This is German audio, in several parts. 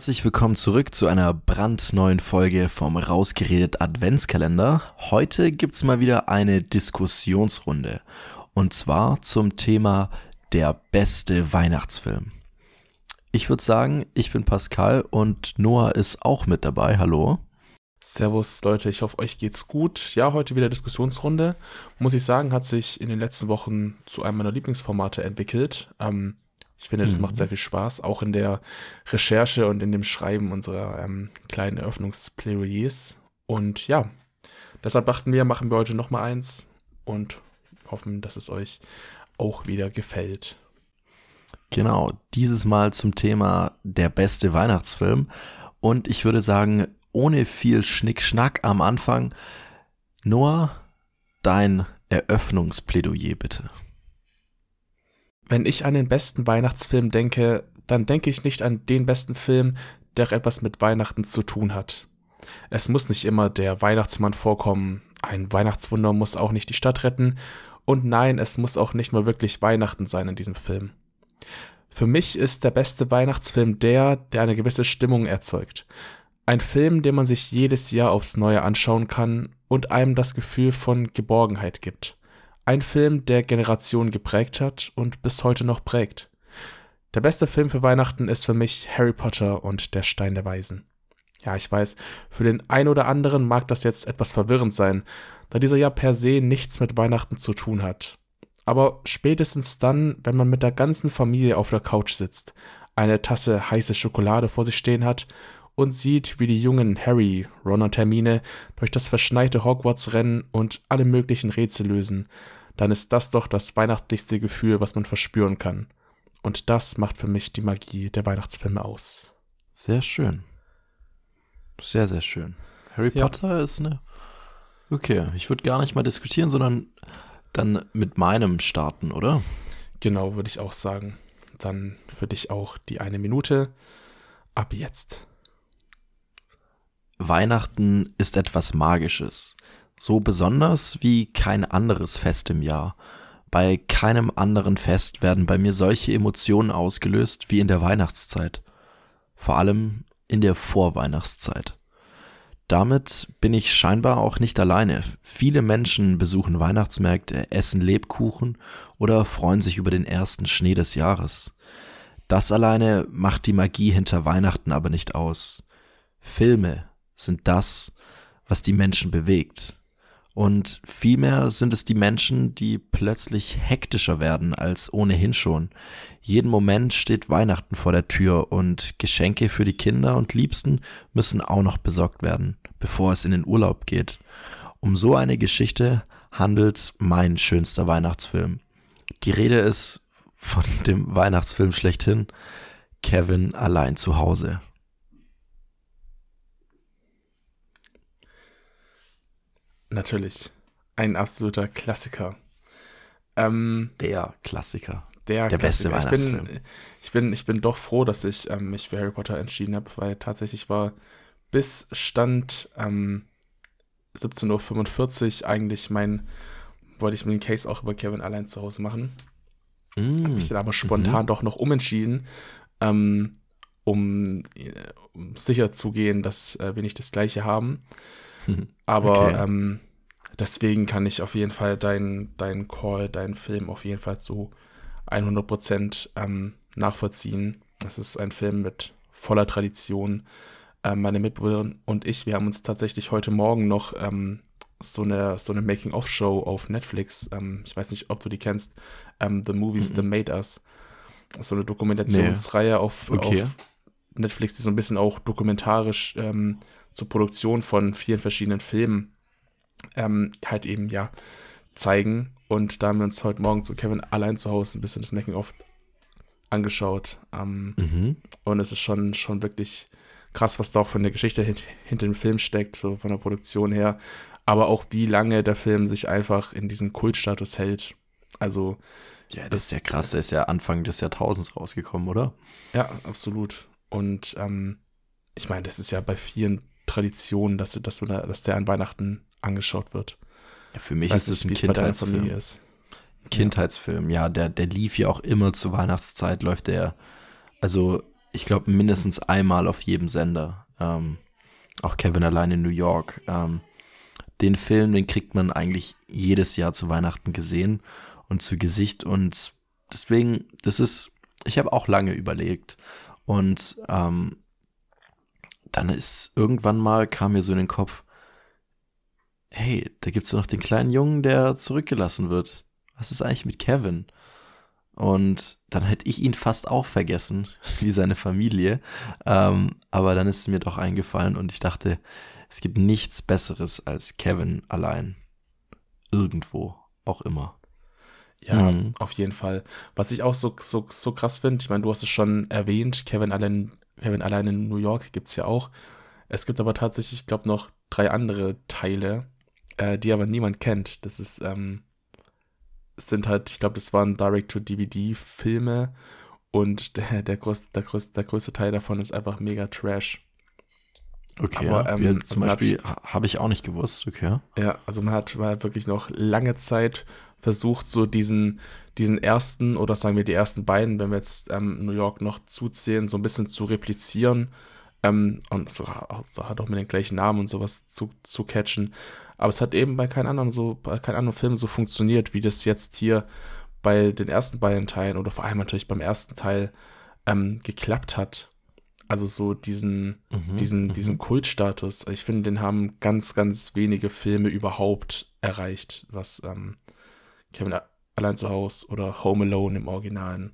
herzlich willkommen zurück zu einer brandneuen Folge vom Rausgeredet Adventskalender. Heute gibt's mal wieder eine Diskussionsrunde und zwar zum Thema der beste Weihnachtsfilm. Ich würde sagen, ich bin Pascal und Noah ist auch mit dabei. Hallo. Servus Leute, ich hoffe, euch geht's gut. Ja, heute wieder Diskussionsrunde. Muss ich sagen, hat sich in den letzten Wochen zu einem meiner Lieblingsformate entwickelt. Ähm, ich finde, das mhm. macht sehr viel Spaß, auch in der Recherche und in dem Schreiben unserer ähm, kleinen Eröffnungsplädoyers. Und ja, deshalb dachten wir, machen wir heute nochmal eins und hoffen, dass es euch auch wieder gefällt. Genau, dieses Mal zum Thema der beste Weihnachtsfilm. Und ich würde sagen, ohne viel Schnickschnack am Anfang, Noah, dein Eröffnungsplädoyer bitte. Wenn ich an den besten Weihnachtsfilm denke, dann denke ich nicht an den besten Film, der etwas mit Weihnachten zu tun hat. Es muss nicht immer der Weihnachtsmann vorkommen, ein Weihnachtswunder muss auch nicht die Stadt retten, und nein, es muss auch nicht mal wirklich Weihnachten sein in diesem Film. Für mich ist der beste Weihnachtsfilm der, der eine gewisse Stimmung erzeugt. Ein Film, den man sich jedes Jahr aufs Neue anschauen kann und einem das Gefühl von Geborgenheit gibt. Ein Film, der Generationen geprägt hat und bis heute noch prägt. Der beste Film für Weihnachten ist für mich Harry Potter und der Stein der Weisen. Ja, ich weiß, für den einen oder anderen mag das jetzt etwas verwirrend sein, da dieser ja per se nichts mit Weihnachten zu tun hat. Aber spätestens dann, wenn man mit der ganzen Familie auf der Couch sitzt, eine Tasse heiße Schokolade vor sich stehen hat und sieht, wie die jungen Harry, Ron und Hermine durch das verschneite Hogwarts rennen und alle möglichen Rätsel lösen, dann ist das doch das weihnachtlichste Gefühl, was man verspüren kann. Und das macht für mich die Magie der Weihnachtsfilme aus. Sehr schön. Sehr, sehr schön. Harry ja. Potter ist eine. Okay, ich würde gar nicht mal diskutieren, sondern dann mit meinem starten, oder? Genau, würde ich auch sagen. Dann für dich auch die eine Minute. Ab jetzt. Weihnachten ist etwas Magisches so besonders wie kein anderes Fest im Jahr. Bei keinem anderen Fest werden bei mir solche Emotionen ausgelöst wie in der Weihnachtszeit. Vor allem in der Vorweihnachtszeit. Damit bin ich scheinbar auch nicht alleine. Viele Menschen besuchen Weihnachtsmärkte, essen Lebkuchen oder freuen sich über den ersten Schnee des Jahres. Das alleine macht die Magie hinter Weihnachten aber nicht aus. Filme sind das, was die Menschen bewegt. Und vielmehr sind es die Menschen, die plötzlich hektischer werden als ohnehin schon. Jeden Moment steht Weihnachten vor der Tür und Geschenke für die Kinder und Liebsten müssen auch noch besorgt werden, bevor es in den Urlaub geht. Um so eine Geschichte handelt mein schönster Weihnachtsfilm. Die Rede ist von dem Weihnachtsfilm schlechthin, Kevin allein zu Hause. Natürlich. Ein absoluter Klassiker. Ähm, der Klassiker. Der, der Klassiker. beste Weihnachtsfilm. Ich bin, ich bin, ich bin doch froh, dass ich ähm, mich für Harry Potter entschieden habe, weil tatsächlich war bis Stand ähm, 17.45 Uhr eigentlich mein, wollte ich mir den Case auch über Kevin allein zu Hause machen. Mm. Habe mich dann aber spontan mhm. doch noch umentschieden, ähm, um, äh, um sicher zu gehen, dass äh, wir nicht das gleiche haben. Aber okay. ähm, deswegen kann ich auf jeden Fall deinen dein Call, deinen Film auf jeden Fall zu 100% ähm, nachvollziehen. Das ist ein Film mit voller Tradition. Ähm, meine Mitbewohner und ich, wir haben uns tatsächlich heute Morgen noch ähm, so eine, so eine Making-of-Show auf Netflix, ähm, ich weiß nicht, ob du die kennst, ähm, The Movies mm -mm. That Made Us. So eine Dokumentationsreihe nee. auf, okay. auf Netflix, die so ein bisschen auch dokumentarisch ähm, zur Produktion von vielen verschiedenen Filmen ähm, halt eben ja zeigen. Und da haben wir uns heute Morgen zu Kevin allein zu Hause ein bisschen das Making-of angeschaut. Ähm, mhm. Und es ist schon, schon wirklich krass, was da auch von der Geschichte hint hinter dem Film steckt, so von der Produktion her. Aber auch wie lange der Film sich einfach in diesen Kultstatus hält. Also. Ja, das, das ist ja krass. Der ist ja Anfang des Jahrtausends rausgekommen, oder? Ja, absolut. Und ähm, ich meine, das ist ja bei vielen Tradition, dass, dass, dass der an Weihnachten angeschaut wird. Ja, für mich ist es ein Kindheitsfilm. Ist. Kindheitsfilm, ja, der, der lief ja auch immer zur Weihnachtszeit, läuft der. Also ich glaube, mindestens einmal auf jedem Sender. Ähm, auch Kevin allein in New York. Ähm, den Film, den kriegt man eigentlich jedes Jahr zu Weihnachten gesehen und zu Gesicht. Und deswegen, das ist, ich habe auch lange überlegt. Und ähm, dann ist irgendwann mal, kam mir so in den Kopf, hey, da gibt's ja noch den kleinen Jungen, der zurückgelassen wird. Was ist eigentlich mit Kevin? Und dann hätte ich ihn fast auch vergessen, wie seine Familie. Ähm, aber dann ist es mir doch eingefallen und ich dachte, es gibt nichts Besseres als Kevin allein. Irgendwo, auch immer. Ja, mhm. auf jeden Fall. Was ich auch so, so, so krass finde, ich meine, du hast es schon erwähnt, Kevin allein, Kevin allein in New York gibt's ja auch. Es gibt aber tatsächlich, ich glaube, noch drei andere Teile, äh, die aber niemand kennt. Das ist, ähm, sind halt, ich glaube, das waren Direct-to-DVD-Filme und der, der, größte, der, größte, der größte Teil davon ist einfach mega Trash. Okay, Aber, ja. Ähm, ja, zum also Beispiel habe ich auch nicht gewusst, okay. Ja, also man hat, man hat wirklich noch lange Zeit versucht, so diesen, diesen ersten oder sagen wir die ersten beiden, wenn wir jetzt ähm, New York noch zuzählen, so ein bisschen zu replizieren ähm, und so, so hat auch mit den gleichen Namen und sowas zu, zu catchen. Aber es hat eben bei keinem anderen so, bei keinem anderen Film so funktioniert, wie das jetzt hier bei den ersten beiden Teilen oder vor allem natürlich beim ersten Teil ähm, geklappt hat. Also so diesen, mhm, diesen, mhm. diesen Kultstatus. Ich finde, den haben ganz, ganz wenige Filme überhaupt erreicht, was ähm, Kevin allein zu Hause oder Home Alone im Originalen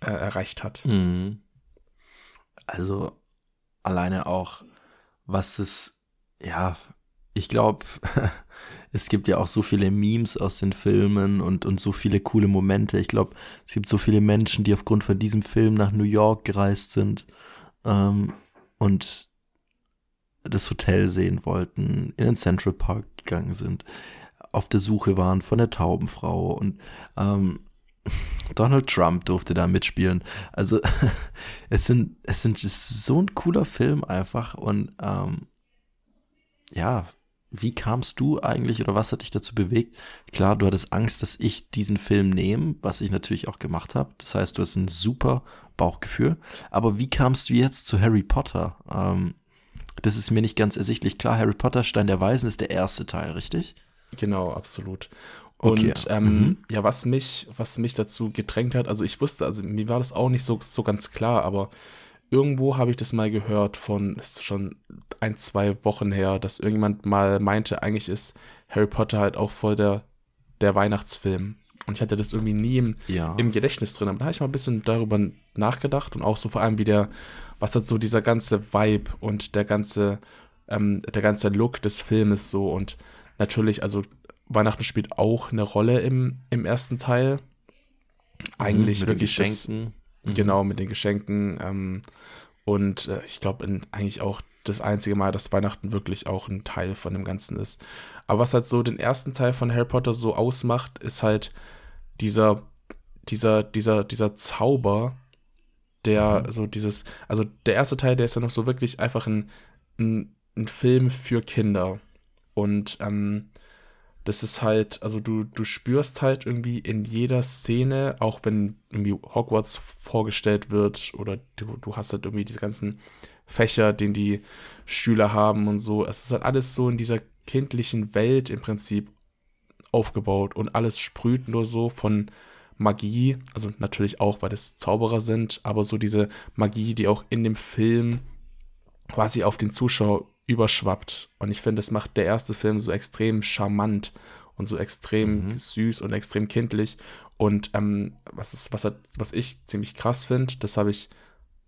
äh, erreicht hat. Mhm. Also alleine auch, was es, ja, ich glaube, es gibt ja auch so viele Memes aus den Filmen und, und so viele coole Momente. Ich glaube, es gibt so viele Menschen, die aufgrund von diesem Film nach New York gereist sind ähm, und das Hotel sehen wollten, in den Central Park gegangen sind, auf der Suche waren von der Taubenfrau und ähm, Donald Trump durfte da mitspielen. Also es sind, es sind so ein cooler Film einfach und ähm, ja, wie kamst du eigentlich oder was hat dich dazu bewegt? Klar, du hattest Angst, dass ich diesen Film nehme, was ich natürlich auch gemacht habe. Das heißt, du hast ein super Bauchgefühl. Aber wie kamst du jetzt zu Harry Potter? Ähm, das ist mir nicht ganz ersichtlich. Klar, Harry Potter Stein der Weisen ist der erste Teil, richtig? Genau, absolut. Und okay. ähm, mhm. ja, was mich, was mich dazu gedrängt hat, also ich wusste, also mir war das auch nicht so, so ganz klar, aber irgendwo habe ich das mal gehört von, ist schon ein, zwei Wochen her, dass irgendjemand mal meinte, eigentlich ist Harry Potter halt auch voll der, der Weihnachtsfilm. Und ich hatte das irgendwie nie im, ja. im Gedächtnis drin. Aber da habe ich mal ein bisschen darüber nachgedacht und auch so vor allem wie der, was hat so dieser ganze Vibe und der ganze, ähm, der ganze Look des Filmes so und natürlich, also Weihnachten spielt auch eine Rolle im, im ersten Teil. Eigentlich mhm, wirklich das, Mhm. Genau, mit den Geschenken. Ähm, und äh, ich glaube, eigentlich auch das einzige Mal, dass Weihnachten wirklich auch ein Teil von dem Ganzen ist. Aber was halt so den ersten Teil von Harry Potter so ausmacht, ist halt dieser, dieser, dieser, dieser Zauber, der mhm. so dieses, also der erste Teil, der ist ja noch so wirklich einfach ein, ein, ein Film für Kinder. Und ähm, das ist halt, also du, du spürst halt irgendwie in jeder Szene, auch wenn irgendwie Hogwarts vorgestellt wird oder du, du hast halt irgendwie diese ganzen Fächer, den die Schüler haben und so. Es ist halt alles so in dieser kindlichen Welt im Prinzip aufgebaut und alles sprüht nur so von Magie, also natürlich auch, weil es Zauberer sind, aber so diese Magie, die auch in dem Film quasi auf den Zuschauer überschwappt. Und ich finde, das macht der erste Film so extrem charmant und so extrem mhm. süß und extrem kindlich. Und ähm, was, ist, was, hat, was ich ziemlich krass finde, das habe ich,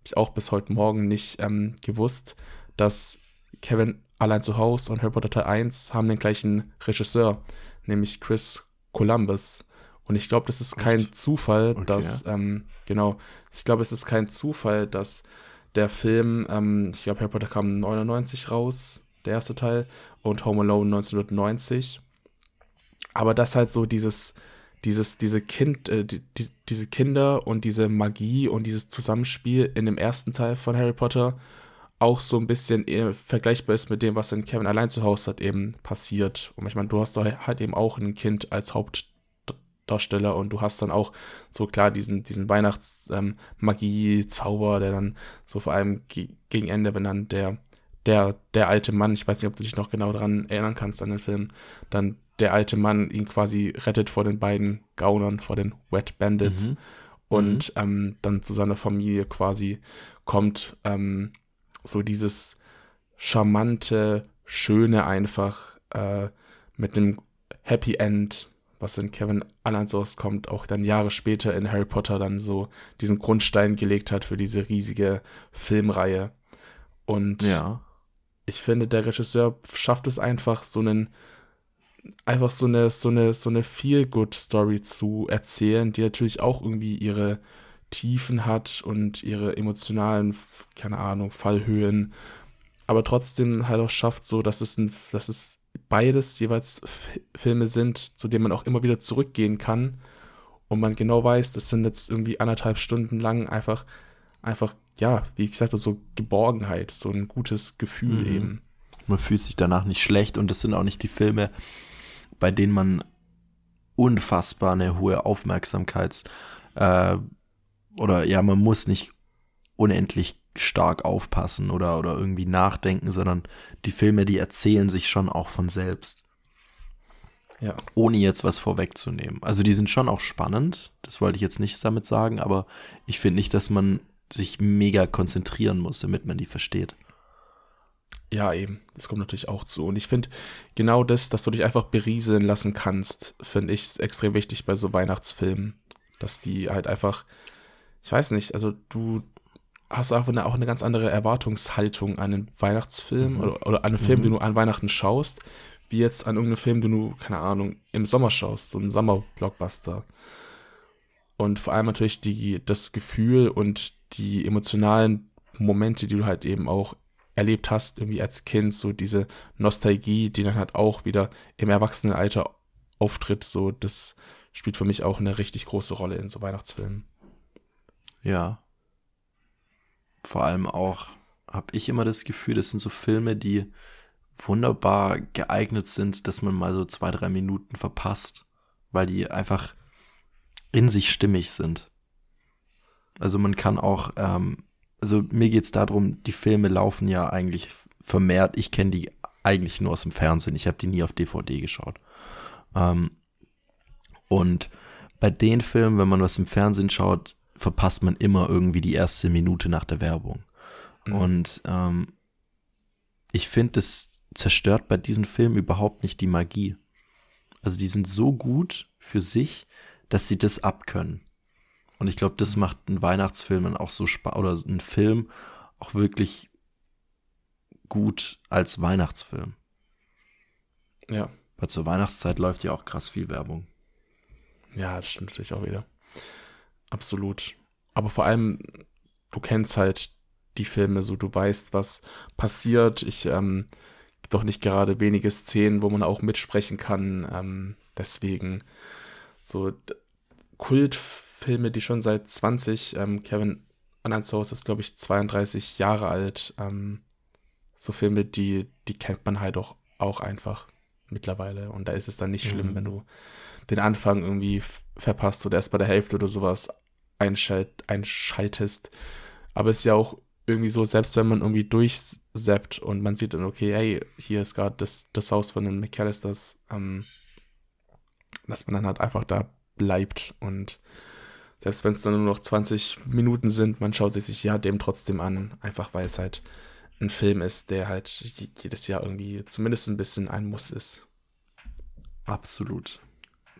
ich auch bis heute Morgen nicht ähm, gewusst, dass Kevin allein zu Hause und Harry Potter Teil 1 haben den gleichen Regisseur, nämlich Chris Columbus. Und ich glaube, das ist kein Echt? Zufall, okay. dass, ähm, genau, ich glaube, es ist kein Zufall, dass der Film, ähm, ich glaube, Harry Potter kam 99 raus, der erste Teil, und Home Alone 1990. Aber das halt so dieses, dieses, diese Kind, äh, die, die, diese Kinder und diese Magie und dieses Zusammenspiel in dem ersten Teil von Harry Potter auch so ein bisschen äh, vergleichbar ist mit dem, was in Kevin allein zu Hause hat eben passiert. Und ich meine, du hast halt eben auch ein Kind als Haupt, Darsteller und du hast dann auch so klar diesen, diesen Weihnachts-Magie-Zauber, ähm, der dann so vor allem ge gegen Ende, wenn dann der, der, der alte Mann, ich weiß nicht, ob du dich noch genau daran erinnern kannst an den Film, dann der alte Mann ihn quasi rettet vor den beiden Gaunern, vor den Wet Bandits mhm. und mhm. Ähm, dann zu seiner Familie quasi kommt, ähm, so dieses charmante, schöne einfach äh, mit einem Happy End, was in Kevin Allansos kommt, auch dann Jahre später in Harry Potter dann so diesen Grundstein gelegt hat für diese riesige Filmreihe. Und ja. ich finde, der Regisseur schafft es einfach, so einen einfach so eine so eine so eine Feel Good Story zu erzählen, die natürlich auch irgendwie ihre Tiefen hat und ihre emotionalen, keine Ahnung, Fallhöhen, aber trotzdem halt auch schafft, so dass es ein, dass es beides jeweils Filme sind, zu denen man auch immer wieder zurückgehen kann und man genau weiß, das sind jetzt irgendwie anderthalb Stunden lang einfach, einfach, ja, wie ich sagte, so Geborgenheit, so ein gutes Gefühl mhm. eben. Man fühlt sich danach nicht schlecht und das sind auch nicht die Filme, bei denen man unfassbar eine hohe Aufmerksamkeits- äh, oder ja, man muss nicht unendlich stark aufpassen oder, oder irgendwie nachdenken, sondern die Filme, die erzählen sich schon auch von selbst. Ja. Ohne jetzt was vorwegzunehmen. Also die sind schon auch spannend, das wollte ich jetzt nicht damit sagen, aber ich finde nicht, dass man sich mega konzentrieren muss, damit man die versteht. Ja, eben. Das kommt natürlich auch zu. Und ich finde genau das, dass du dich einfach berieseln lassen kannst, finde ich extrem wichtig bei so Weihnachtsfilmen. Dass die halt einfach, ich weiß nicht, also du, hast du auch eine, auch eine ganz andere Erwartungshaltung an einen Weihnachtsfilm mhm. oder, oder an einen Film, mhm. den du an Weihnachten schaust, wie jetzt an irgendeinen Film, den du, keine Ahnung, im Sommer schaust, so ein Sommer-Blockbuster. Und vor allem natürlich die, das Gefühl und die emotionalen Momente, die du halt eben auch erlebt hast, irgendwie als Kind, so diese Nostalgie, die dann halt auch wieder im Erwachsenenalter auftritt, so das spielt für mich auch eine richtig große Rolle in so Weihnachtsfilmen. Ja, vor allem auch habe ich immer das Gefühl, das sind so Filme, die wunderbar geeignet sind, dass man mal so zwei, drei Minuten verpasst, weil die einfach in sich stimmig sind. Also man kann auch, ähm, also mir geht es darum, die Filme laufen ja eigentlich vermehrt. Ich kenne die eigentlich nur aus dem Fernsehen. Ich habe die nie auf DVD geschaut. Ähm, und bei den Filmen, wenn man was im Fernsehen schaut, verpasst man immer irgendwie die erste Minute nach der Werbung. Mhm. Und ähm, ich finde, das zerstört bei diesen Filmen überhaupt nicht die Magie. Also die sind so gut für sich, dass sie das abkönnen. Und ich glaube, das mhm. macht einen Weihnachtsfilm dann auch so spannend oder einen Film auch wirklich gut als Weihnachtsfilm. Ja. Weil zur Weihnachtszeit läuft ja auch krass viel Werbung. Ja, das stimmt natürlich auch wieder. Absolut. Aber vor allem, du kennst halt die Filme so, du weißt, was passiert. Ich, ähm, doch nicht gerade wenige Szenen, wo man auch mitsprechen kann. Ähm, deswegen so Kultfilme, die schon seit 20, ähm, Kevin Anansos ist, glaube ich, 32 Jahre alt. Ähm, so Filme, die, die kennt man halt auch, auch einfach mittlerweile. Und da ist es dann nicht schlimm, mhm. wenn du den Anfang irgendwie verpasst oder erst bei der Hälfte oder sowas einschalt, einschaltest. Aber es ist ja auch irgendwie so, selbst wenn man irgendwie durchseppt und man sieht dann, okay, hey, hier ist gerade das, das Haus von den McAllisters, ähm, dass man dann halt einfach da bleibt und selbst wenn es dann nur noch 20 Minuten sind, man schaut sich ja dem trotzdem an, einfach weil es halt ein Film ist, der halt jedes Jahr irgendwie zumindest ein bisschen ein Muss ist. Absolut.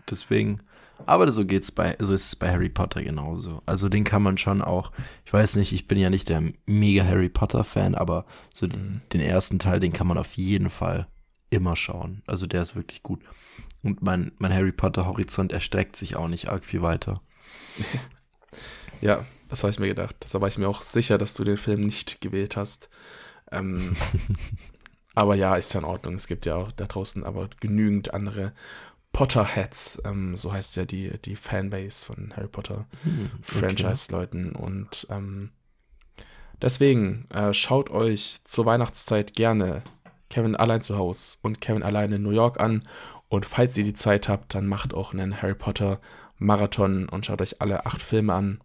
Deswegen, aber so geht's bei, so ist es bei Harry Potter genauso. Also den kann man schon auch, ich weiß nicht, ich bin ja nicht der mega Harry Potter Fan, aber so mhm. den ersten Teil, den kann man auf jeden Fall immer schauen. Also der ist wirklich gut. Und mein, mein Harry Potter Horizont erstreckt sich auch nicht arg viel weiter. ja, das habe ich mir gedacht. Deshalb war ich mir auch sicher, dass du den Film nicht gewählt hast. Ähm, aber ja, ist ja in Ordnung. Es gibt ja auch da draußen aber genügend andere Potterheads, ähm, so heißt ja die, die Fanbase von Harry Potter hm, okay. Franchise-Leuten. Und ähm, deswegen äh, schaut euch zur Weihnachtszeit gerne Kevin allein zu Hause und Kevin allein in New York an Und falls ihr die Zeit habt, dann macht auch einen Harry Potter Marathon und schaut euch alle acht Filme an.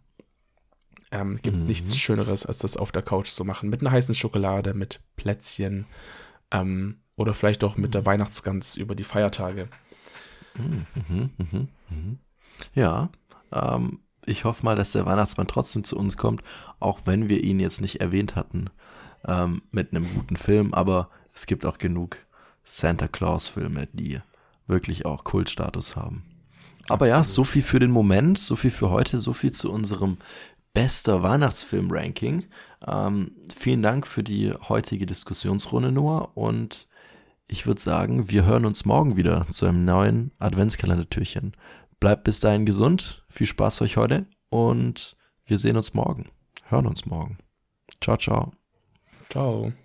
Ähm, es gibt mhm. nichts Schöneres, als das auf der Couch zu machen. Mit einer heißen Schokolade, mit Plätzchen ähm, oder vielleicht auch mit der mhm. Weihnachtsgans über die Feiertage. Mhm, mhm, mhm. Ja, ähm, ich hoffe mal, dass der Weihnachtsmann trotzdem zu uns kommt, auch wenn wir ihn jetzt nicht erwähnt hatten ähm, mit einem guten Film. Aber es gibt auch genug Santa Claus-Filme, die wirklich auch Kultstatus haben. Aber Absolut. ja, so viel für den Moment, so viel für heute, so viel zu unserem bester Weihnachtsfilm-Ranking. Ähm, vielen Dank für die heutige Diskussionsrunde, Noah. Und ich würde sagen, wir hören uns morgen wieder zu einem neuen Adventskalendertürchen. Bleibt bis dahin gesund, viel Spaß euch heute und wir sehen uns morgen, hören uns morgen. Ciao, ciao. Ciao.